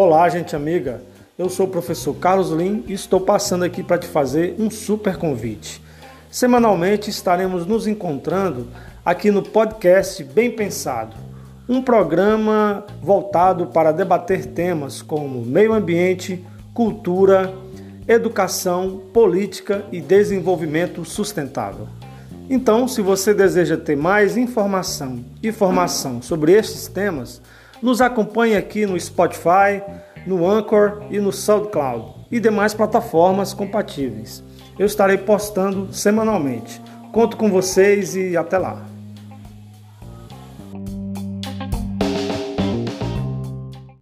Olá, gente amiga. Eu sou o professor Carlos Lim e estou passando aqui para te fazer um super convite. Semanalmente estaremos nos encontrando aqui no podcast Bem Pensado, um programa voltado para debater temas como meio ambiente, cultura, educação, política e desenvolvimento sustentável. Então, se você deseja ter mais informação e formação sobre estes temas, nos acompanhe aqui no Spotify, no Anchor e no SoundCloud e demais plataformas compatíveis. Eu estarei postando semanalmente. Conto com vocês e até lá.